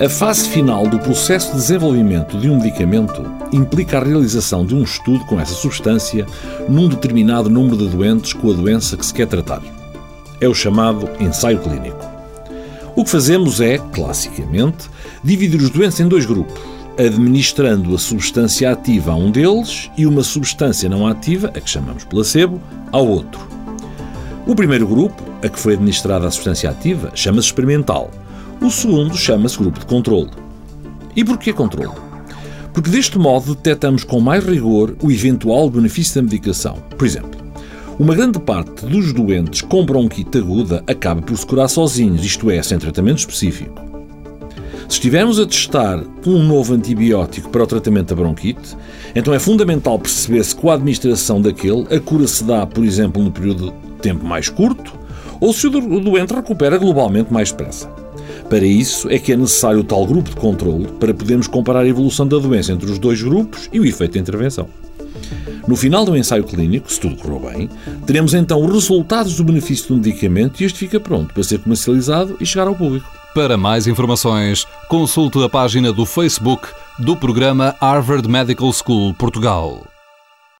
A fase final do processo de desenvolvimento de um medicamento implica a realização de um estudo com essa substância num determinado número de doentes com a doença que se quer tratar. É o chamado ensaio clínico. O que fazemos é, classicamente, dividir os doentes em dois grupos, administrando a substância ativa a um deles e uma substância não ativa, a que chamamos placebo, ao outro. O primeiro grupo, a que foi administrada a substância ativa, chama-se experimental o segundo chama-se grupo de controle. E porquê controle? Porque deste modo detectamos com mais rigor o eventual benefício da medicação. Por exemplo, uma grande parte dos doentes com bronquite aguda acaba por se curar sozinhos, isto é, sem tratamento específico. Se estivermos a testar um novo antibiótico para o tratamento da bronquite, então é fundamental perceber se com a administração daquele a cura se dá, por exemplo, no período de tempo mais curto ou se o doente recupera globalmente mais depressa. Para isso é que é necessário o tal grupo de controle para podermos comparar a evolução da doença entre os dois grupos e o efeito da intervenção. No final do ensaio clínico, se tudo correu bem, teremos então os resultados do benefício do medicamento e este fica pronto para ser comercializado e chegar ao público. Para mais informações, consulte a página do Facebook do programa Harvard Medical School Portugal.